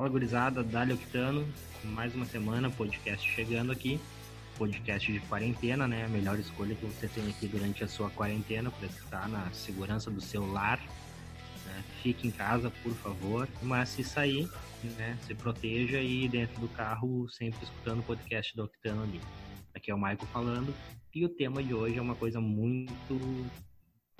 Fala gurizada, Dali Octano, mais uma semana, podcast chegando aqui. Podcast de quarentena, né? A melhor escolha que você tem aqui durante a sua quarentena para estar na segurança do seu lar. Né? Fique em casa, por favor. Mas se sair, né? Se proteja e dentro do carro sempre escutando o podcast do Octano ali. Aqui é o Michael falando. E o tema de hoje é uma coisa muito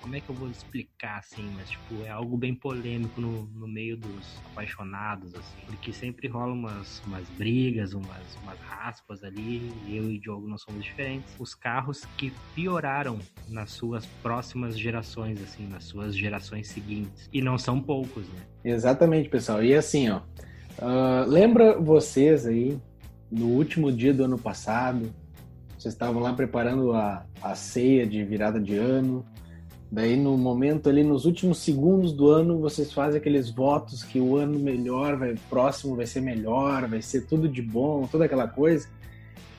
como é que eu vou explicar assim, mas tipo, é algo bem polêmico no, no meio dos apaixonados, assim, porque sempre rola umas, umas brigas, umas, umas raspas ali, eu e o Diogo não somos diferentes. Os carros que pioraram nas suas próximas gerações, assim, nas suas gerações seguintes. E não são poucos, né? Exatamente, pessoal. E assim, ó, uh, lembra vocês aí, no último dia do ano passado, vocês estavam lá preparando a, a ceia de virada de ano, Daí no momento ali, nos últimos segundos do ano, vocês fazem aqueles votos que o ano melhor, vai próximo vai ser melhor, vai ser tudo de bom, toda aquela coisa.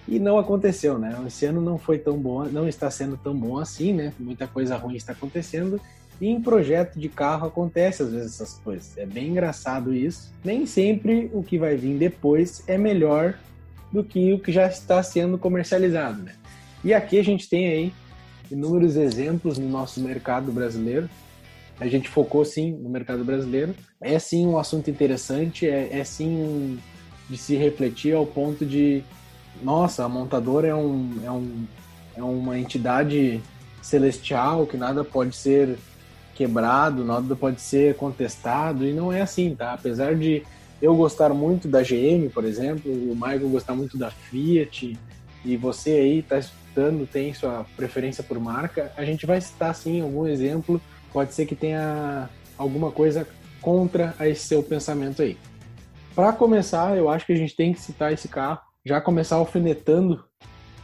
E não aconteceu, né? Esse ano não foi tão bom, não está sendo tão bom assim, né? Muita coisa ruim está acontecendo. E em projeto de carro acontece às vezes essas coisas. É bem engraçado isso. Nem sempre o que vai vir depois é melhor do que o que já está sendo comercializado, né? E aqui a gente tem aí inúmeros exemplos no nosso mercado brasileiro. A gente focou sim no mercado brasileiro. É sim um assunto interessante, é, é sim de se refletir ao ponto de, nossa, a montadora é, um, é, um, é uma entidade celestial que nada pode ser quebrado, nada pode ser contestado, e não é assim, tá? Apesar de eu gostar muito da GM, por exemplo, o Michael gostar muito da Fiat, e você aí tá escutando tem sua preferência por marca, a gente vai citar sim algum exemplo, pode ser que tenha alguma coisa contra esse seu pensamento aí. Para começar, eu acho que a gente tem que citar esse carro, já começar alfinetando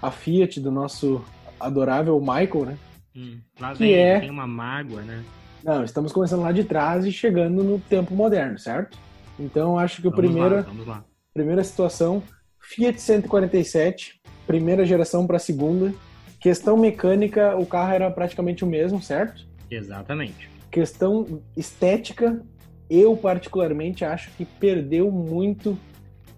a Fiat do nosso adorável Michael, né? Hum, lá vem, que é... tem uma mágoa, né? Não, estamos começando lá de trás e chegando no tempo moderno, certo? Então acho que a primeira, primeira situação, Fiat 147, primeira geração para a segunda. Questão mecânica, o carro era praticamente o mesmo, certo? Exatamente. Questão estética, eu particularmente acho que perdeu muito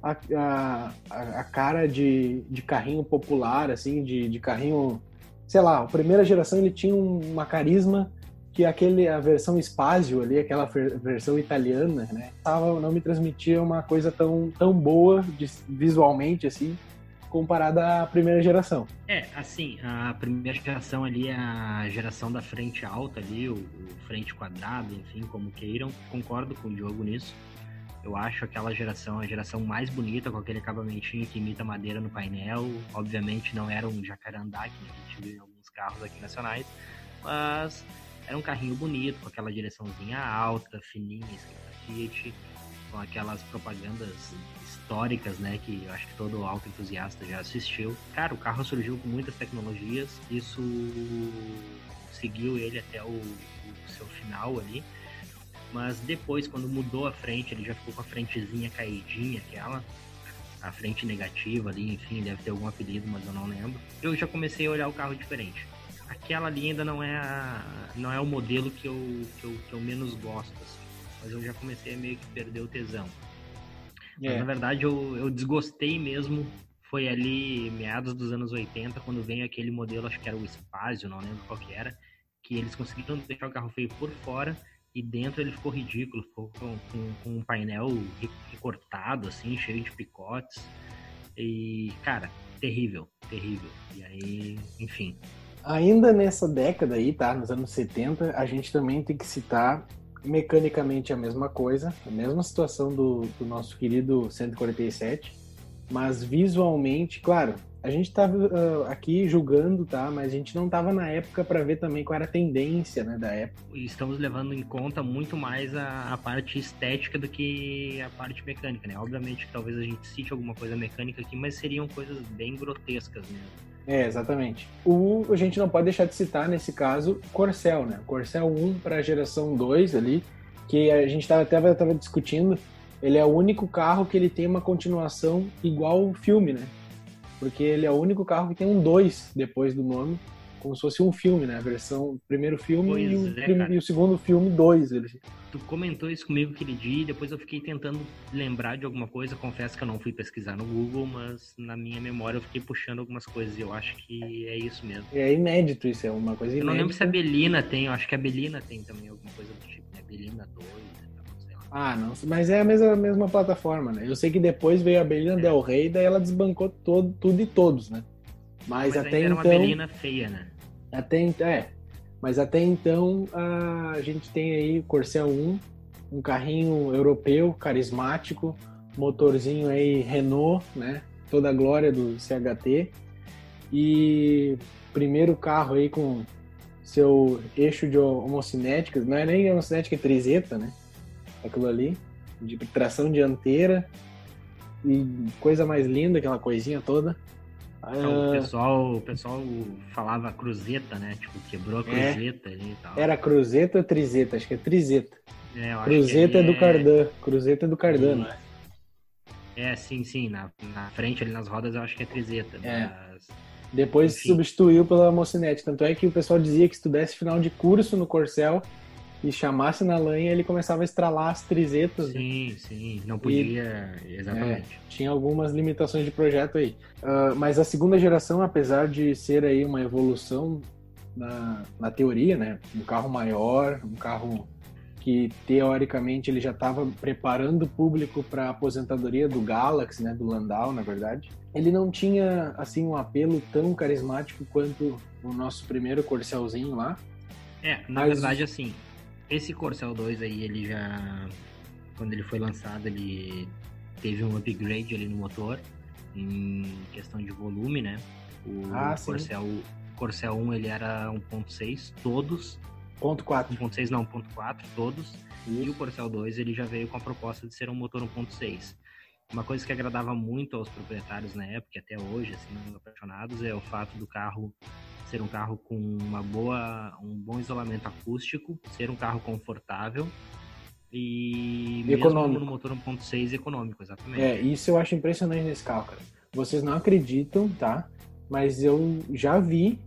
a, a, a cara de, de carrinho popular, assim, de, de carrinho. Sei lá, a primeira geração ele tinha uma carisma que aquele a versão Spazio ali, aquela versão italiana, né, tava, não me transmitia uma coisa tão, tão boa de, visualmente assim comparada à primeira geração. É, assim, a primeira geração ali a geração da frente alta ali, o, o frente quadrado, enfim, como queiram. Concordo com o Diogo nisso. Eu acho aquela geração a geração mais bonita, com aquele acabamentinho que imita madeira no painel. Obviamente não era um jacarandá, que a gente vê em alguns carros aqui nacionais, mas era um carrinho bonito, com aquela direçãozinha alta, fininha, escrita Fiat, com aquelas propagandas históricas, né, que eu acho que todo auto entusiasta já assistiu. Cara, o carro surgiu com muitas tecnologias, isso seguiu ele até o, o seu final ali. Mas depois, quando mudou a frente, ele já ficou com a frentezinha caidinha, aquela, a frente negativa ali, enfim, deve ter algum apelido, mas eu não lembro. Eu já comecei a olhar o carro diferente. Aquela ali ainda não é, a, não é o modelo que eu, que eu, que eu menos gosto, assim. mas eu já comecei a meio que perder o tesão. Mas, é. na verdade, eu, eu desgostei mesmo. Foi ali meados dos anos 80, quando veio aquele modelo, acho que era o Spazio, não lembro qual que era, que eles conseguiram deixar o carro feio por fora e dentro ele ficou ridículo, ficou com, com, com um painel recortado, assim, cheio de picotes. E, cara, terrível, terrível. E aí, enfim. Ainda nessa década aí, tá? Nos anos 70, a gente também tem que citar mecanicamente a mesma coisa, a mesma situação do, do nosso querido 147, mas visualmente, claro, a gente estava uh, aqui julgando, tá? Mas a gente não estava na época para ver também qual era a tendência, né, da época. Estamos levando em conta muito mais a, a, parte estética do que a parte mecânica, né? Obviamente que talvez a gente cite alguma coisa mecânica aqui, mas seriam coisas bem grotescas mesmo. É, exatamente. O, a gente não pode deixar de citar, nesse caso, Corcel, né? Corcel 1 para a geração 2 ali, que a gente tava, até estava discutindo, ele é o único carro que ele tem uma continuação igual o filme, né? Porque ele é o único carro que tem um 2 depois do nome. Como se fosse um filme, né? A versão, primeiro filme e o, é, e o, segundo filme, dois. Ele... Tu comentou isso comigo aquele dia e depois eu fiquei tentando lembrar de alguma coisa. Confesso que eu não fui pesquisar no Google, mas na minha memória eu fiquei puxando algumas coisas e eu acho que é isso mesmo. É inédito isso, é uma coisa inédita. Eu não lembro se a Belina tem, eu acho que a Belina tem também alguma coisa do tipo, né? Belina 2, ah, não, mas é a mesma, mesma plataforma, né? Eu sei que depois veio a Belina é. Del Rey, daí ela desbancou todo, tudo e todos, né? Mas, mas até era então. uma Belina feia, né? Até é. Mas até então a gente tem aí Corcel 1, um carrinho europeu, carismático, motorzinho aí Renault, né? Toda a glória do CHT. E primeiro carro aí com seu eixo de homocinética, não é nem homocinética, é trizeta, né? Aquilo ali, de tração dianteira e coisa mais linda, aquela coisinha toda. Então, o, pessoal, o pessoal falava cruzeta, né? Tipo, quebrou a é. cruzeta é, ali e tal. Era cruzeta ou trizeta? Acho que é trizeta. É, cruzeta é do é... Cardan. Cruzeta é do Cardan, não é? É, sim, sim. Na, na frente ali nas rodas eu acho que é trizeta. É. Mas... Depois Enfim. substituiu pela mocinete. Tanto é que o pessoal dizia que se tu desse final de curso no Corcel, e chamasse na lanha, ele começava a estralar as trizetas. Sim, né? sim, não podia, e, exatamente. É, tinha algumas limitações de projeto aí. Uh, mas a segunda geração, apesar de ser aí uma evolução na, na teoria, né? Um carro maior, um carro que teoricamente ele já estava preparando o público para a aposentadoria do Galaxy, né, do Landau, na verdade. Ele não tinha assim um apelo tão carismático quanto o nosso primeiro Corcelzinho lá. É, na mas... verdade assim, esse Corcel 2 aí, ele já. Quando ele foi lançado, ele teve um upgrade ali no motor, em questão de volume, né? O ah, Corcel, Corcel 1 ele era 1.6, todos. Ponto 4. 1.6 não, 1.4, todos. Isso. E o Corcel 2 ele já veio com a proposta de ser um motor 1.6. Uma coisa que agradava muito aos proprietários na época, até hoje, assim, apaixonados, é o fato do carro ser um carro com uma boa, um bom isolamento acústico, ser um carro confortável e econômico. no motor 1.6 econômico, exatamente. É, isso eu acho impressionante nesse carro, cara. Vocês não acreditam, tá? Mas eu já vi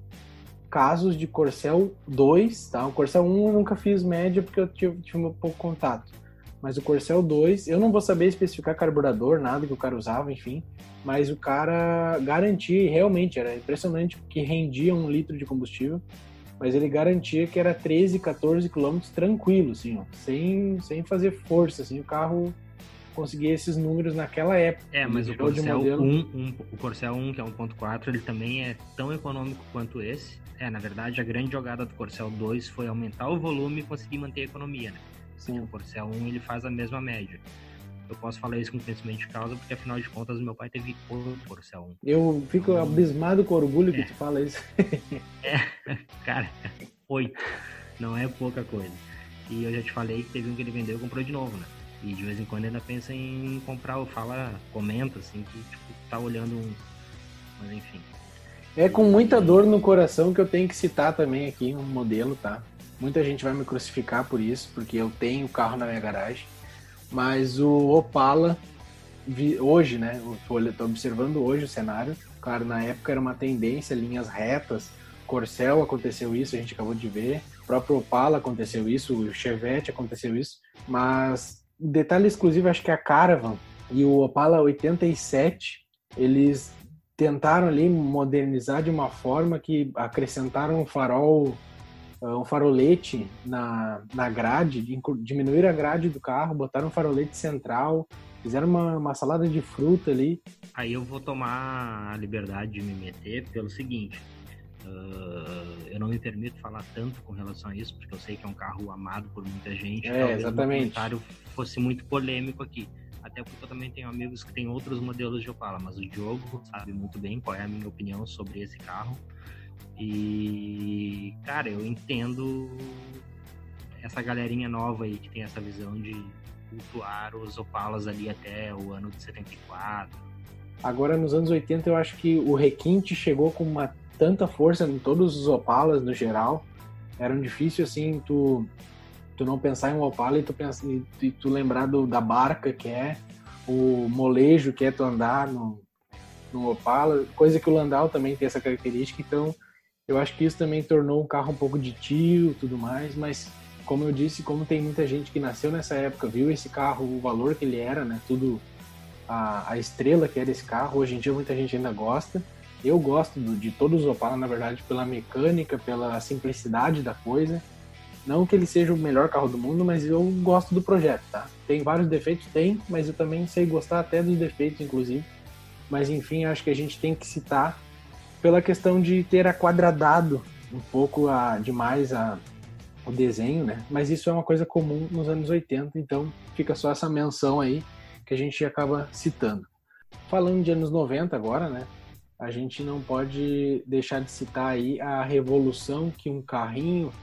casos de Corcel 2, tá? O Corcel 1 eu nunca fiz média porque eu tive, tive um pouco contato. Mas o Corcel 2, eu não vou saber especificar carburador, nada que o cara usava, enfim. Mas o cara garantia, realmente, era impressionante que rendia um litro de combustível. Mas ele garantia que era 13, 14 quilômetros tranquilo, assim, ó, sem, sem fazer força, assim, o carro conseguia esses números naquela época. É, mas o Corcel, modelo... 1, um, o Corcel 1, que é 1.4, ele também é tão econômico quanto esse. É, na verdade, a grande jogada do Corcel 2 foi aumentar o volume e conseguir manter a economia, né? Sim. O Corcel 1 ele faz a mesma média. Eu posso falar isso com conhecimento de causa, porque afinal de contas meu pai teve oito Corcel 1. Eu fico então, abismado com orgulho é. que tu fala isso. é, cara, oito. Não é pouca coisa. E eu já te falei que teve um que ele vendeu e comprou de novo, né? E de vez em quando ainda pensa em comprar ou fala, comenta, assim, que tipo, tá olhando um. Mas enfim. É com muita dor no coração que eu tenho que citar também aqui um modelo, tá? Muita gente vai me crucificar por isso, porque eu tenho carro na minha garagem. Mas o Opala, hoje, né? Estou observando hoje o cenário. Claro, na época era uma tendência, linhas retas. Corcel aconteceu isso, a gente acabou de ver. O próprio Opala aconteceu isso, o Chevette aconteceu isso. Mas detalhe exclusivo, acho que a Caravan e o Opala 87, eles tentaram ali modernizar de uma forma que acrescentaram um farol um farolete na, na grade, diminuir a grade do carro, botaram um farolete central, fizeram uma, uma salada de fruta ali. Aí eu vou tomar a liberdade de me meter pelo seguinte. Uh, eu não me permito falar tanto com relação a isso, porque eu sei que é um carro amado por muita gente. É, exatamente. O comentário fosse muito polêmico aqui. Até porque eu também tenho amigos que têm outros modelos de Opala, mas o Diogo sabe muito bem qual é a minha opinião sobre esse carro. E, cara, eu entendo essa galerinha nova aí que tem essa visão de cultuar os Opalas ali até o ano de 74. Agora, nos anos 80, eu acho que o requinte chegou com uma tanta força em todos os Opalas no geral. Era um difícil, assim, tu, tu não pensar em um Opala e tu, pensa, e tu lembrar do, da barca que é, o molejo que é tu andar no, no Opala, coisa que o Landau também tem essa característica. Então, Eu acho que isso também tornou um carro um pouco de tio, tudo mais, mas como eu disse, como tem muita gente que nasceu nessa época, viu esse carro, o valor que ele era, né? Tudo a, a estrela que era esse carro. Hoje em dia muita gente ainda gosta. Eu gosto do, de todos os Opala, na verdade, pela mecânica, pela simplicidade da coisa. Não que ele seja o melhor carro do mundo, mas eu gosto do projeto, tá? Tem vários defeitos? Tem, mas eu também sei gostar até dos defeitos, inclusive. Mas enfim, acho que a gente tem que citar pela questão de ter aquadradado um pouco a, demais a, o desenho, né? Mas isso é uma coisa comum nos anos 80, então fica só essa menção aí que a gente acaba citando. Falando de anos 90 agora, né? A gente não pode deixar de citar aí a revolução que um carrinho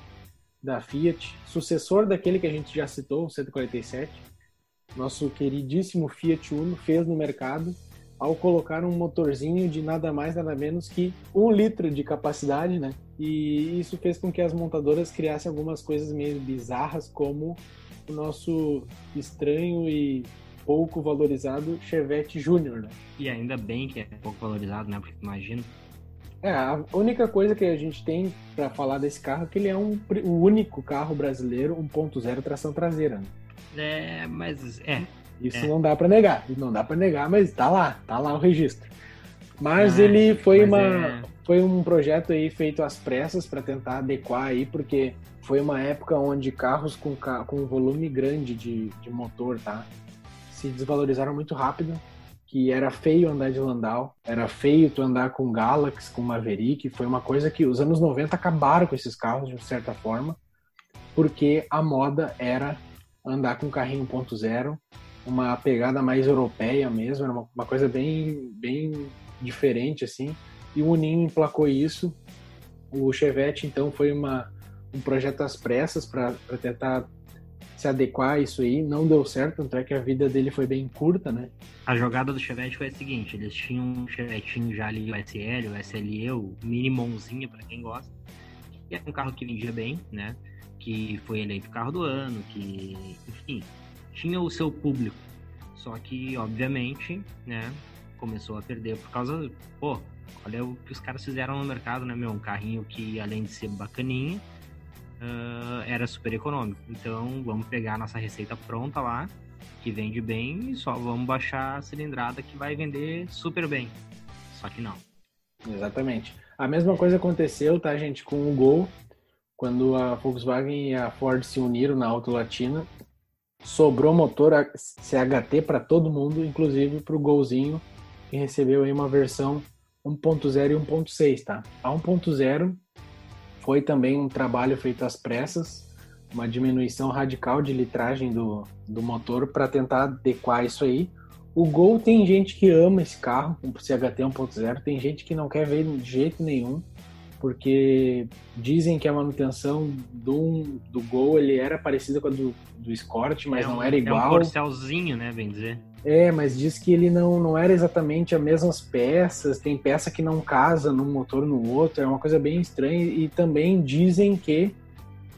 da Fiat, sucessor daquele que a gente já citou, o 147, nosso queridíssimo Fiat Uno fez no mercado ao colocar um motorzinho de nada mais nada menos que um litro de capacidade, né? E isso fez com que as montadoras criassem algumas coisas meio bizarras, como o nosso estranho e pouco valorizado Chevette Júnior, né? E ainda bem que é pouco valorizado, né? Porque imagina. É, a única coisa que a gente tem para falar desse carro é que ele é um, o único carro brasileiro 1.0 tração traseira. Né? É, mas é, isso é. não dá para negar, não dá para negar, mas tá lá, tá lá o registro. Mas ah, ele foi mas uma é... foi um projeto aí feito às pressas para tentar adequar aí, porque foi uma época onde carros com, com um volume grande de, de motor, tá? Se desvalorizaram muito rápido, que era feio andar de Landau, era feio tu andar com Galaxy, com Maverick, foi uma coisa que os anos 90 acabaram com esses carros de certa forma, porque a moda era andar com carrinho 1.0 uma pegada mais europeia mesmo, era uma, uma coisa bem, bem diferente assim. E o Uninho emplacou isso. O Chevette então foi uma, um projeto às pressas para tentar se adequar a isso aí. Não deu certo, tanto é que a vida dele foi bem curta, né? A jogada do Chevette foi a seguinte: eles tinham um Chevetinho já ali, o SL, o SLE, o Minimonzinho para quem gosta. E era um carro que vendia bem, né? Que foi eleito carro do ano, que, enfim, tinha o seu público. Só que, obviamente, né, começou a perder por causa. Pô, olha o que os caras fizeram no mercado, né, meu? Um carrinho que, além de ser bacaninha, uh, era super econômico. Então, vamos pegar nossa receita pronta lá, que vende bem, e só vamos baixar a cilindrada que vai vender super bem. Só que não. Exatamente. A mesma coisa aconteceu, tá, gente, com o Gol, quando a Volkswagen e a Ford se uniram na Auto Latina sobrou motor CHT para todo mundo, inclusive para o Golzinho, que recebeu aí uma versão 1.0 e 1.6, tá? A 1.0 foi também um trabalho feito às pressas, uma diminuição radical de litragem do, do motor para tentar adequar isso aí. O Gol tem gente que ama esse carro, o CHT 1.0, tem gente que não quer ver de jeito nenhum porque dizem que a manutenção do, do Gol ele era parecida com a do, do Escort, mas é um, não era igual. É um corcelzinho, né, bem dizer. É, mas diz que ele não, não era exatamente as mesmas peças, tem peça que não casa num motor no outro, é uma coisa bem estranha. E também dizem que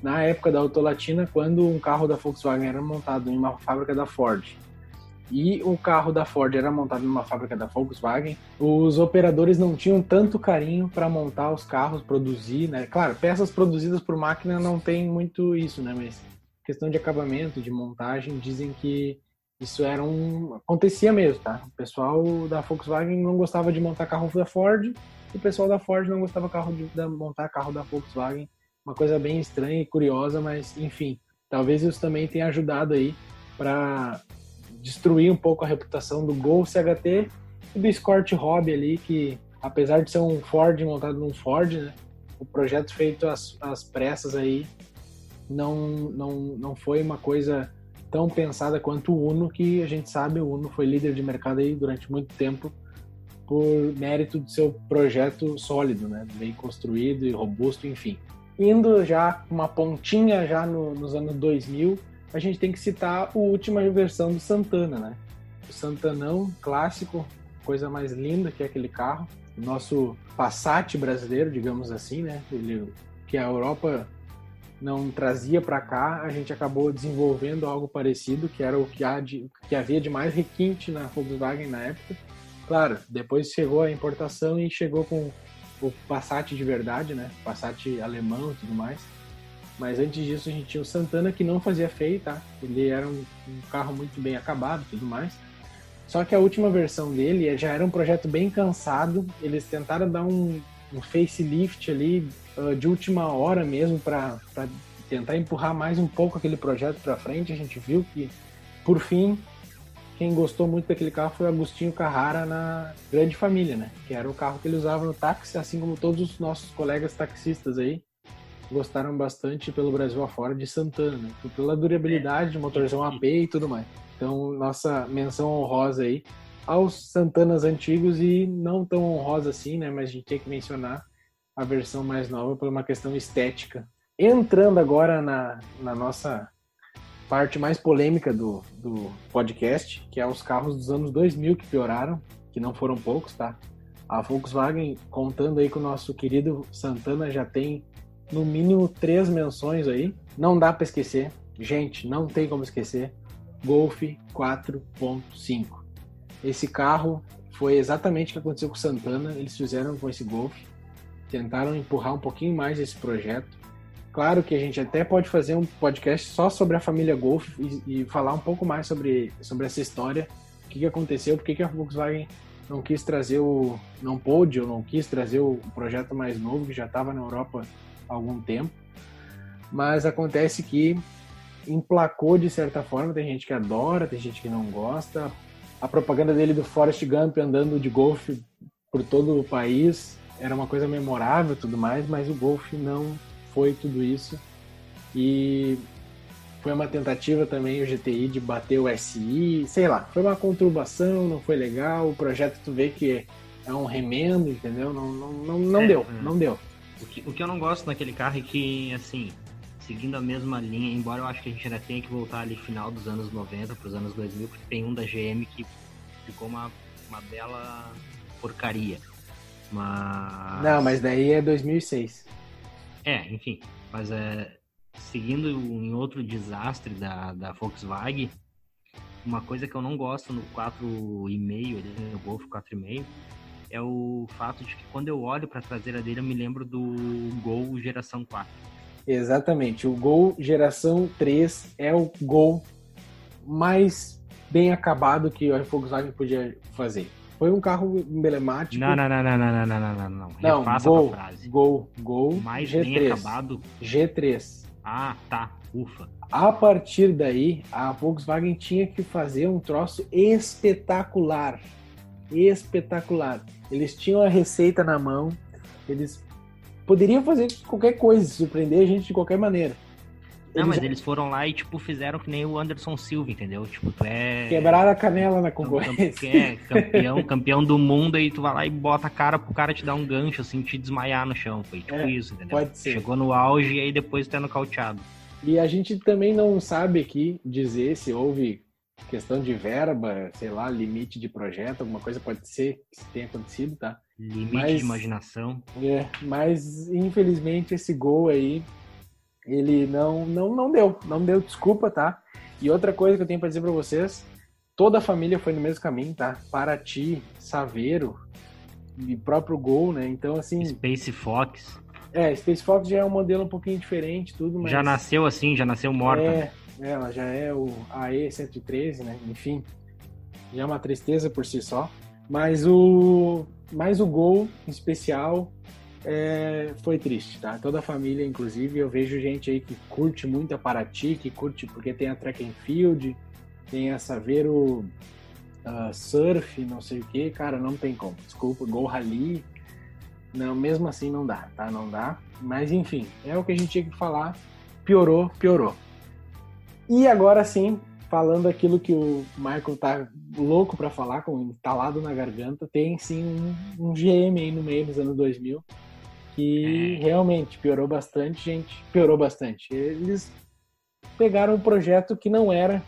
na época da Autolatina, quando um carro da Volkswagen era montado em uma fábrica da Ford e o carro da Ford era montado numa fábrica da Volkswagen, os operadores não tinham tanto carinho para montar os carros, produzir, né? Claro, peças produzidas por máquina não tem muito isso, né? Mas questão de acabamento, de montagem, dizem que isso era um acontecia mesmo, tá? O pessoal da Volkswagen não gostava de montar carro da Ford, o pessoal da Ford não gostava carro de, de montar carro da Volkswagen. Uma coisa bem estranha e curiosa, mas enfim, talvez isso também tenha ajudado aí para destruir um pouco a reputação do Gol CHT e do Escort Hobby ali, que apesar de ser um Ford montado num Ford, né, o projeto feito às, às pressas aí não, não, não foi uma coisa tão pensada quanto o Uno, que a gente sabe o Uno foi líder de mercado aí durante muito tempo por mérito do seu projeto sólido, né, bem construído e robusto, enfim. Indo já uma pontinha já no, nos anos 2000, a gente tem que citar a última versão do Santana, né? O Santanão clássico, coisa mais linda que é aquele carro. O nosso Passat brasileiro, digamos assim, né? Ele, que a Europa não trazia para cá, a gente acabou desenvolvendo algo parecido, que era o que, há de, que havia de mais requinte na Volkswagen na época. Claro, depois chegou a importação e chegou com o Passat de verdade, né? Passat alemão e tudo mais. Mas antes disso a gente tinha o Santana que não fazia feio, tá? Ele era um, um carro muito bem acabado e tudo mais. Só que a última versão dele já era um projeto bem cansado. Eles tentaram dar um, um facelift ali uh, de última hora mesmo para tentar empurrar mais um pouco aquele projeto para frente. A gente viu que, por fim, quem gostou muito daquele carro foi o Agostinho Carrara na Grande Família, né? Que era o carro que ele usava no táxi, assim como todos os nossos colegas taxistas aí gostaram bastante pelo Brasil afora de Santana, né? Pela durabilidade, motorzão AP e tudo mais. Então, nossa menção honrosa aí aos Santanas antigos e não tão honrosa assim, né? Mas a gente tem que mencionar a versão mais nova por uma questão estética. Entrando agora na, na nossa parte mais polêmica do, do podcast, que é os carros dos anos 2000 que pioraram, que não foram poucos, tá? A Volkswagen, contando aí com o nosso querido Santana, já tem no mínimo três menções aí. Não dá para esquecer. Gente, não tem como esquecer. Golf 4.5. Esse carro foi exatamente o que aconteceu com o Santana. Eles fizeram com esse Golf. Tentaram empurrar um pouquinho mais esse projeto. Claro que a gente até pode fazer um podcast só sobre a família Golf e, e falar um pouco mais sobre, sobre essa história. O que, que aconteceu, por que, que a Volkswagen não quis trazer o. não pôde ou não quis trazer o projeto mais novo que já estava na Europa algum tempo. Mas acontece que emplacou de certa forma, tem gente que adora, tem gente que não gosta. A propaganda dele do Forrest Gump andando de golfe por todo o país era uma coisa memorável tudo mais, mas o golfe não foi tudo isso. E foi uma tentativa também o GTI de bater o SI, sei lá, foi uma conturbação, não foi legal, o projeto tu vê que é um remendo, entendeu? Não, não, não, não é, deu, é. não deu. O que, o que eu não gosto naquele carro é que, assim, seguindo a mesma linha, embora eu acho que a gente ainda tenha que voltar ali final dos anos 90 para os anos 2000, porque tem um da GM que ficou uma, uma bela porcaria. Mas... Não, mas daí é 2006. É, enfim, mas é, seguindo em outro desastre da, da Volkswagen, uma coisa que eu não gosto no 4,5, no Golf 4,5, é o fato de que quando eu olho para a traseira dele, eu me lembro do Gol geração 4. Exatamente. O Gol geração 3 é o Gol mais bem acabado que a Volkswagen podia fazer. Foi um carro emblemático. Não, não, não, não, não, não, não, não, não. Não, Refaça Gol. Gol, Gol, mais G3. bem acabado. G3. Ah, tá. Ufa. A partir daí, a Volkswagen tinha que fazer um troço espetacular. Espetacular. Eles tinham a receita na mão, eles poderiam fazer qualquer coisa, surpreender a gente de qualquer maneira. Não, mas já... eles foram lá e, tipo, fizeram que nem o Anderson Silva, entendeu? Tipo, tu é. Quebraram a canela na concorrência. É, campeão, campeão do mundo, e tu vai lá e bota a cara pro cara te dar um gancho, assim, te desmaiar no chão. Foi tipo é, isso, entendeu? Pode ser. Chegou no auge e aí depois tu é nocauteado. E a gente também não sabe aqui dizer se houve questão de verba, sei lá, limite de projeto, alguma coisa pode ser que tenha acontecido, tá? Limite mas, de imaginação. É, mas infelizmente esse gol aí ele não, não, não deu, não deu desculpa, tá? E outra coisa que eu tenho para dizer para vocês, toda a família foi no mesmo caminho, tá? Paraty, Saveiro e próprio Gol, né? Então assim, Space Fox. É, Space Fox já é um modelo um pouquinho diferente, tudo, mas Já nasceu assim, já nasceu morta. É, ela já é o AE 113, né? Enfim, já é uma tristeza por si só, mas o mais o Gol em especial é, foi triste, tá? Toda a família, inclusive, eu vejo gente aí que curte muito a Paraty, que curte porque tem a track and field, tem a Saveiro uh, Surf, não sei o que, cara, não tem como. Desculpa, Gol Rally, não, mesmo assim não dá, tá? Não dá. Mas enfim, é o que a gente tinha que falar. Piorou, piorou. E agora sim, falando aquilo que o Michael tá louco para falar, com entalado na garganta, tem sim um, um GM aí no meio dos anos 2000 que é. realmente piorou bastante, gente. Piorou bastante. Eles pegaram um projeto que não era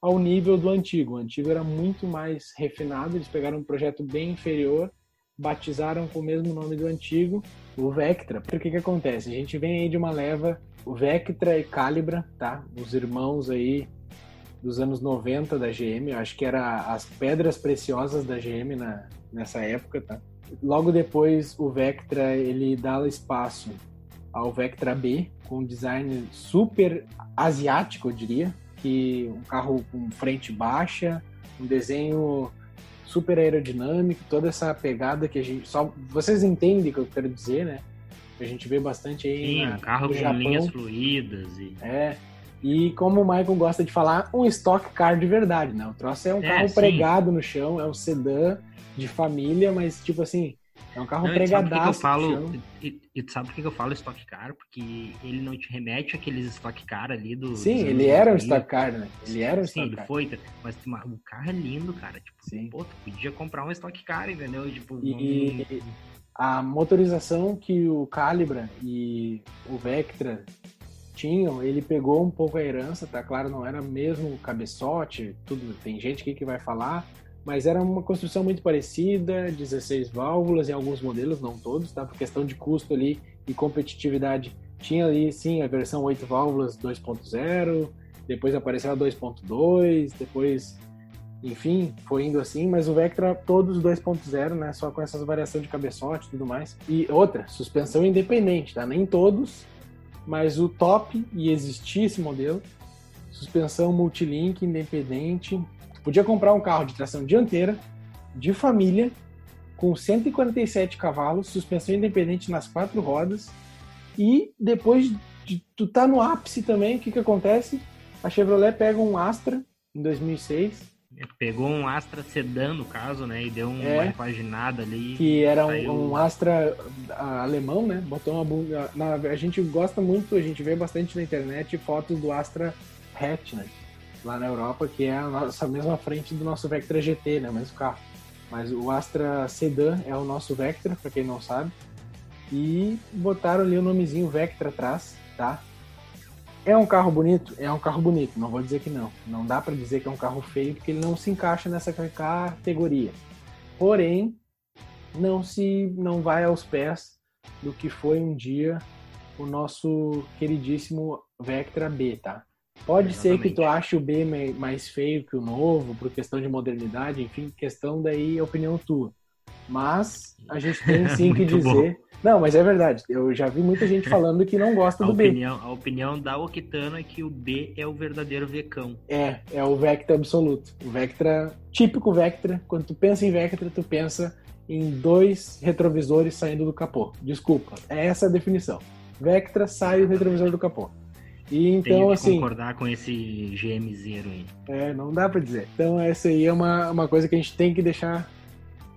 ao nível do antigo. O antigo era muito mais refinado, eles pegaram um projeto bem inferior, batizaram com o mesmo nome do antigo, o Vectra. Por que que acontece? A gente vem aí de uma leva, o Vectra e Calibra, tá? Os irmãos aí dos anos 90 da GM, eu acho que era as pedras preciosas da GM na, nessa época, tá? logo depois o Vectra ele dá espaço ao Vectra B com um design super asiático, eu diria, que um carro com frente baixa, um desenho super aerodinâmico, toda essa pegada que a gente só vocês entendem o que eu quero dizer, né? A gente vê bastante aí Sim, na, um carro com Japão. linhas fluídas e É. E como o Michael gosta de falar, um stock car de verdade, né? O troço é um É, carro sim. pregado no chão, é um sedã de família, mas tipo assim, é um carro Não, e sabe por que que eu pregadaço falo, e, e sabe por que que eu falo Stock Car? Porque ele não te remete àqueles Stock Car ali do. Sim, ele era um 2000. stock car, né? Ele era um Sim, stock ele car. foi, mas uma- o carro é lindo, cara. Tipo, Sim. pô, tu podia comprar um Stock Car, entendeu? Tipo, E- um- A motorização que o Calibra e o Vectra tinham, ele pegou um pouco a herança, tá claro, não era mesmo cabeçote, tudo, tem gente aqui que vai falar, mas era uma construção muito parecida, 16 válvulas em alguns modelos, não todos, tá? Por questão de custo ali e competitividade, tinha ali sim a versão 8 válvulas 2.0, depois apareceu a 2.2, depois enfim, foi indo assim, mas o Vectra todos 2.0, né, só com essas variações de cabeçote e tudo mais. E outra, suspensão independente, tá? Nem todos, mas o top e existia esse modelo, suspensão multilink independente. Podia comprar um carro de tração dianteira, de família, com 147 cavalos, suspensão independente nas quatro rodas. E depois de tu tá no ápice também, o que que acontece? A Chevrolet pega um Astra em 2006, Pegou um Astra Sedan, no caso, né? E deu uma É. repaginada ali. que era Saiu- um, um Astra ah, alemão, né? Botou uma bunda. Na, a gente gosta muito, a gente vê bastante na internet fotos do Astra Hatch, né? Lá na Europa, que é a nossa mesma frente do nosso Vectra GT, né? O mesmo carro. Mas o Astra Sedan é o nosso Vectra, para quem não sabe. E botaram ali o nomezinho Vectra atrás, tá? É um carro bonito? É um carro bonito, não vou dizer que não. Não dá para dizer que é um carro feio, porque ele não se encaixa nessa categoria. Porém, não se não vai aos pés do que foi um dia o nosso queridíssimo Vectra B, tá? Pode ser que tu ache o B mais feio que o novo, por questão de modernidade, enfim, questão daí é opinião tua. Mas a gente tem sim que dizer. Não, mas é verdade. Eu já vi muita gente falando que não gosta A do B. opinião, a opinião da Octano é que o B é o verdadeiro Vecão. É, é o Vectra absoluto. O Vectra, típico Vectra. Quando tu pensa em Vectra, tu pensa em dois retrovisores saindo do capô. Desculpa, é essa a definição. Vectra sai o retrovisor do capô. E então, Tenho que assim, concordar com esse GM Zero aí. é, não dá pra dizer. Então, essa aí é uma, uma coisa que a gente tem que deixar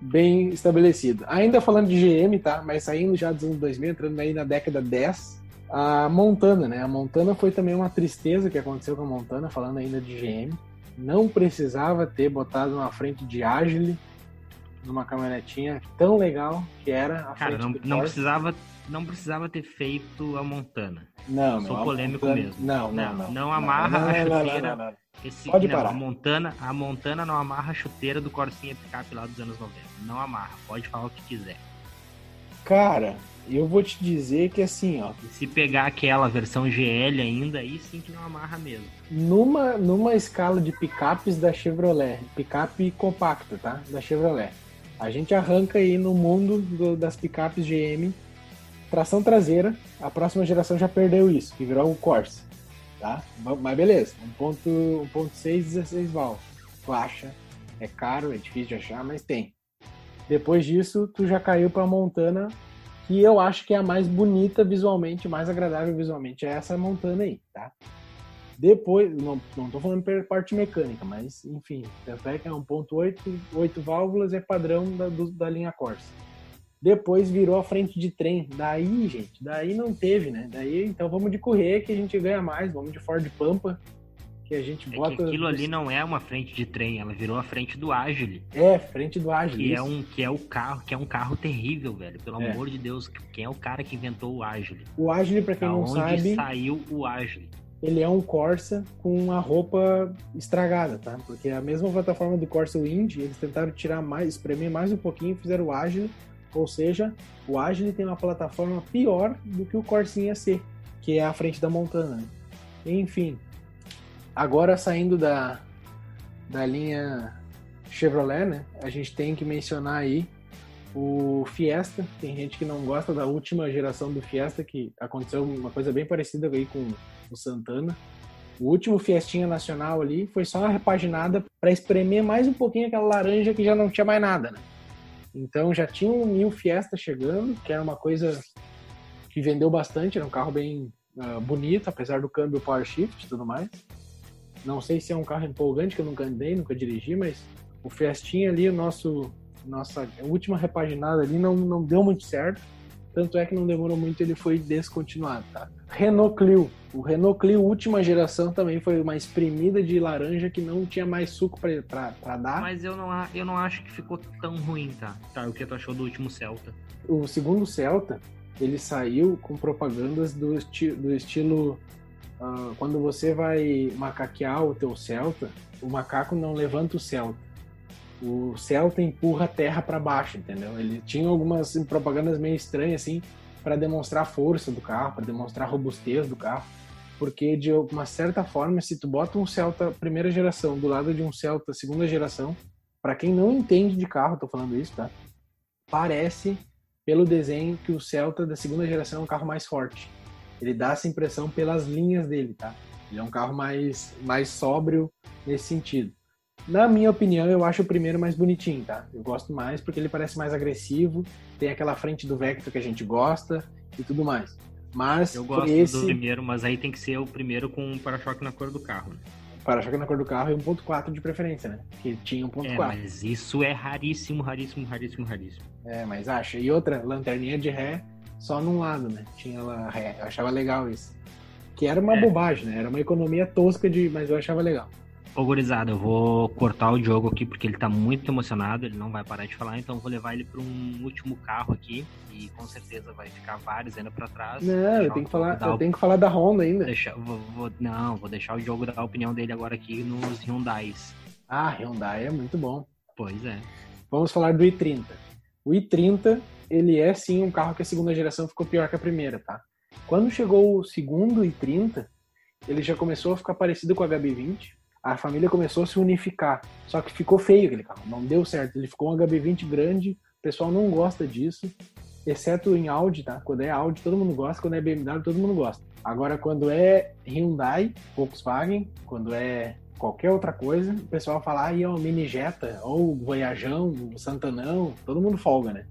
bem estabelecido. Ainda falando de GM, tá? Mas saindo já dos anos 2000, entrando aí na década 10, a Montana, né? A Montana foi também uma tristeza que aconteceu com a Montana, falando ainda de GM. Não precisava ter botado uma frente de Agile numa caminhonetinha tão legal que era a Cara, não, não precisava, não precisava ter feito a Montana. Não, Sou não, polêmico Montana- mesmo. Não, não, Não, não. não amarra não, a chuteira. não. Esse, Pode parar. A Montana, a Montana não amarra a chuteira do Corsinha Picape lá dos anos 90. Não amarra, pode falar o que quiser. Cara, eu vou te dizer que assim, ó, E se pegar aquela versão GL ainda, aí sim que não amarra mesmo. numa, numa escala de picapes da Chevrolet, picape compacta, tá? Da Chevrolet. A gente arranca aí no mundo do- das picapes GM, tração traseira, a próxima geração já perdeu isso, que virou o Corsa, tá? Mas beleza, 1.6, 16 válvulas. Tu acha, é caro, é difícil de achar, mas tem. Depois disso, tu já caiu pra Montana, que eu acho que é a mais bonita visualmente, mais agradável visualmente, é essa Montana aí, tá? Depois, não, não tô falando parte mecânica, mas enfim, tanto é que é 1.8, 8 válvulas é padrão da, do- da linha Corsa. Depois virou a frente de trem. Daí, gente, daí não teve, né? Daí, então vamos de correr que a gente ganha mais, vamos de Ford Pampa, que a gente É bota. que aquilo ali não é uma frente de trem, ela virou a frente do Agile. É, frente do Agile. Que é, um, que é o carro, que é um carro terrível, velho. Pelo É. amor de Deus, quem é o cara que inventou o Agile? O Agile, pra quem Da não onde sabe, saiu o Agile? Ele é um Corsa com a roupa estragada, tá? Porque a mesma plataforma do Corsa Wind, eles tentaram tirar mais, espremer mais um pouquinho e fizeram o Agile, ou seja, o Agile tem uma plataforma pior do que o Corsinha C, que é a frente da Montana. Enfim, agora saindo da, da linha Chevrolet, né? A gente tem que mencionar aí O Fiesta, tem gente que não gosta da última geração do Fiesta, que aconteceu uma coisa bem parecida aí com o Santana. O último Fiestinha Nacional ali foi só uma repaginada para espremer mais um pouquinho aquela laranja que já não tinha mais nada, né? Então já tinha um New Fiesta chegando, que era uma coisa que vendeu bastante, era um carro bem uh, bonito, apesar do câmbio Power Shift e tudo mais. Não sei se é um carro empolgante, que eu nunca andei, nunca dirigi, mas o Fiestinha ali, o nosso nossa última repaginada ali não, não deu muito certo. Tanto é que não demorou muito, ele foi descontinuado, tá? Renault Clio. O Renault Clio última geração também foi uma espremida de laranja que não tinha mais suco para dar. Mas eu não, eu não acho que ficou tão ruim, tá? Tá, o que tu achou do último Celta? O segundo Celta, ele saiu com propagandas do, esti do estilo uh, quando você vai macaquear o teu Celta, o macaco não levanta o Celta o Celta empurra a terra para baixo, entendeu? Ele tinha algumas propagandas meio estranhas assim para demonstrar a força do carro, para demonstrar a robustez do carro, porque de uma certa forma, se tu bota um Celta primeira geração do lado de um Celta segunda geração, para quem não entende de carro, tô falando isso, tá? Parece pelo desenho que o Celta da segunda geração é um carro mais forte. Ele dá essa impressão pelas linhas dele, tá? Ele é um carro mais mais sóbrio nesse sentido. Na minha opinião, eu acho o primeiro mais bonitinho, tá? Eu gosto mais porque ele parece mais agressivo, tem aquela frente do Vector que a gente gosta e tudo mais. Mas eu gosto esse... do primeiro, mas aí tem que ser o primeiro com um para-choque na cor do carro. Né? Para-choque na cor do carro e 1.4 de preferência, né? Que tinha 1.4. É, mas isso é raríssimo, raríssimo, raríssimo, raríssimo. É, mas acha. E outra, lanterninha de ré só num lado, né? Tinha lá ré. Eu achava legal isso. Que era uma é. bobagem, né? Era uma economia tosca de, mas eu achava legal. Ô, gurizada, eu vou cortar o jogo aqui porque ele tá muito emocionado, ele não vai parar de falar, então eu vou levar ele para um último carro aqui e com certeza vai ficar vários ainda para trás. Não, eu tenho, que falar, eu tenho que falar da Honda ainda. Vou, vou, não, vou deixar o jogo dar a opinião dele agora aqui nos Hyundais. Ah, Hyundai é muito bom. Pois é. Vamos falar do i30. O i30, ele é sim um carro que a segunda geração ficou pior que a primeira, tá? Quando chegou o segundo i30, ele já começou a ficar parecido com o HB20, a família começou a se unificar. Só que ficou feio aquele carro, não deu certo. Ele ficou um HB20 grande, o pessoal não gosta disso, exceto em Audi, tá? Quando é Audi, todo mundo gosta, quando é BMW, todo mundo gosta. Agora, quando é Hyundai, Volkswagen, quando é qualquer outra coisa, o pessoal fala, ah, aí, ó, Mini Jetta, ou Voyajão, Santanão, todo mundo folga, né?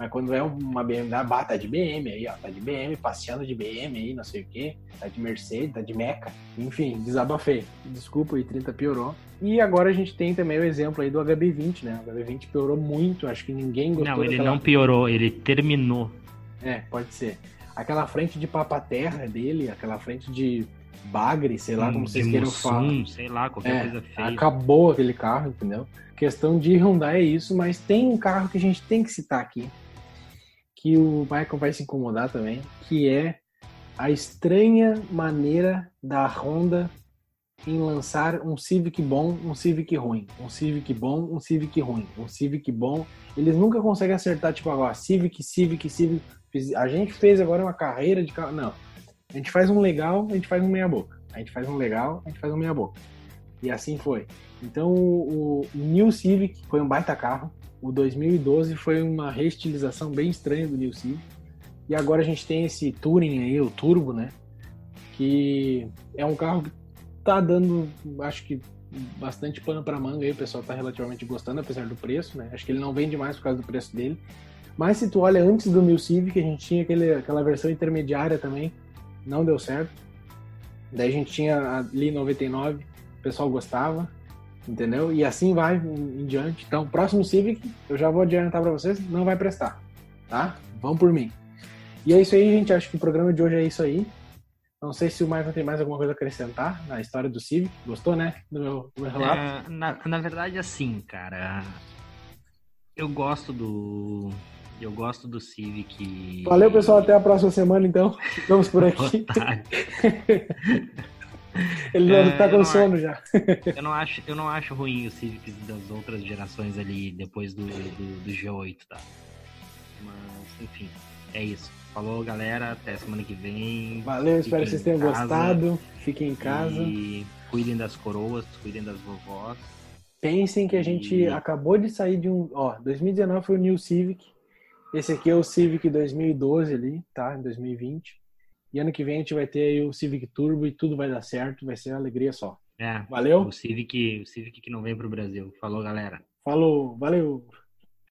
Mas quando é uma BMW, bah, tá de BM aí, ó. Tá de BM, passeando de BM aí, não sei o quê. Tá de Mercedes, tá de Meca. Enfim, desabafei. Desculpa, o i30 piorou. E agora a gente tem também o exemplo aí do HB20, né? O HB20 piorou muito, acho que ninguém gostou Não, ele daquela... não piorou, ele terminou. É, pode ser. Aquela frente de papaterra dele, aquela frente de bagre, sei lá hum, como vocês queiram falar. sei lá, qualquer é, coisa feia. Acabou aquele carro, entendeu? Questão de Hyundai é isso, mas tem um carro que a gente tem que citar aqui, que o Michael vai se incomodar também, que é a estranha maneira da Honda em lançar um Civic bom, um Civic ruim, um Civic bom, um Civic ruim, um Civic bom. Eles nunca conseguem acertar, tipo, agora, Civic, Civic, Civic. A gente fez agora uma carreira de carro. Não. A gente faz um legal, a gente faz um meia-boca. A gente faz um legal, a gente faz um meia-boca. E assim foi. Então, o New Civic foi um baita carro. O 2012 foi uma reestilização bem estranha do New Civic. E agora a gente tem esse Touring aí, o Turbo, né? Que é um carro que tá dando, acho que bastante pano para manga aí, o pessoal tá relativamente gostando, apesar do preço, né? Acho que ele não vende mais por causa do preço dele. Mas se tu olha antes do New Civic, a gente tinha aquele, aquela versão intermediária também, não deu certo. Daí a gente tinha ali 99, o pessoal gostava entendeu? E assim vai em, diante. Então, próximo Civic, eu já vou adiantar para vocês, não vai prestar, tá? Vão por mim. E é isso aí, gente. Acho que o programa de hoje é isso aí. Não sei se o Michael tem mais alguma coisa a acrescentar na história do Civic. Gostou, né? Do meu, do meu relato? É, na, na verdade, assim, cara. Eu gosto do. Eu gosto do Civic. Valeu, pessoal. Até a próxima semana, então. Vamos por aqui. Ele é, tá com sono acho, já. eu, não acho, eu não acho ruim o Civics das outras gerações ali depois do, do, do G8, tá? Mas, enfim, é isso. Falou, galera. Até semana que vem. Valeu, espero que vocês tenham gostado. Fiquem em casa. E cuidem das coroas, cuidem das vovós. Pensem que a gente e... acabou de sair de um. Ó, 2019 foi o New Civic Esse aqui é o Civic 2012 ali, tá? Em 2020. E ano que vem a gente vai ter aí o Civic Turbo e tudo vai dar certo, vai ser alegria só. É. Valeu? O Civic, o Civic que não vem pro Brasil. Falou, galera. Falou, valeu.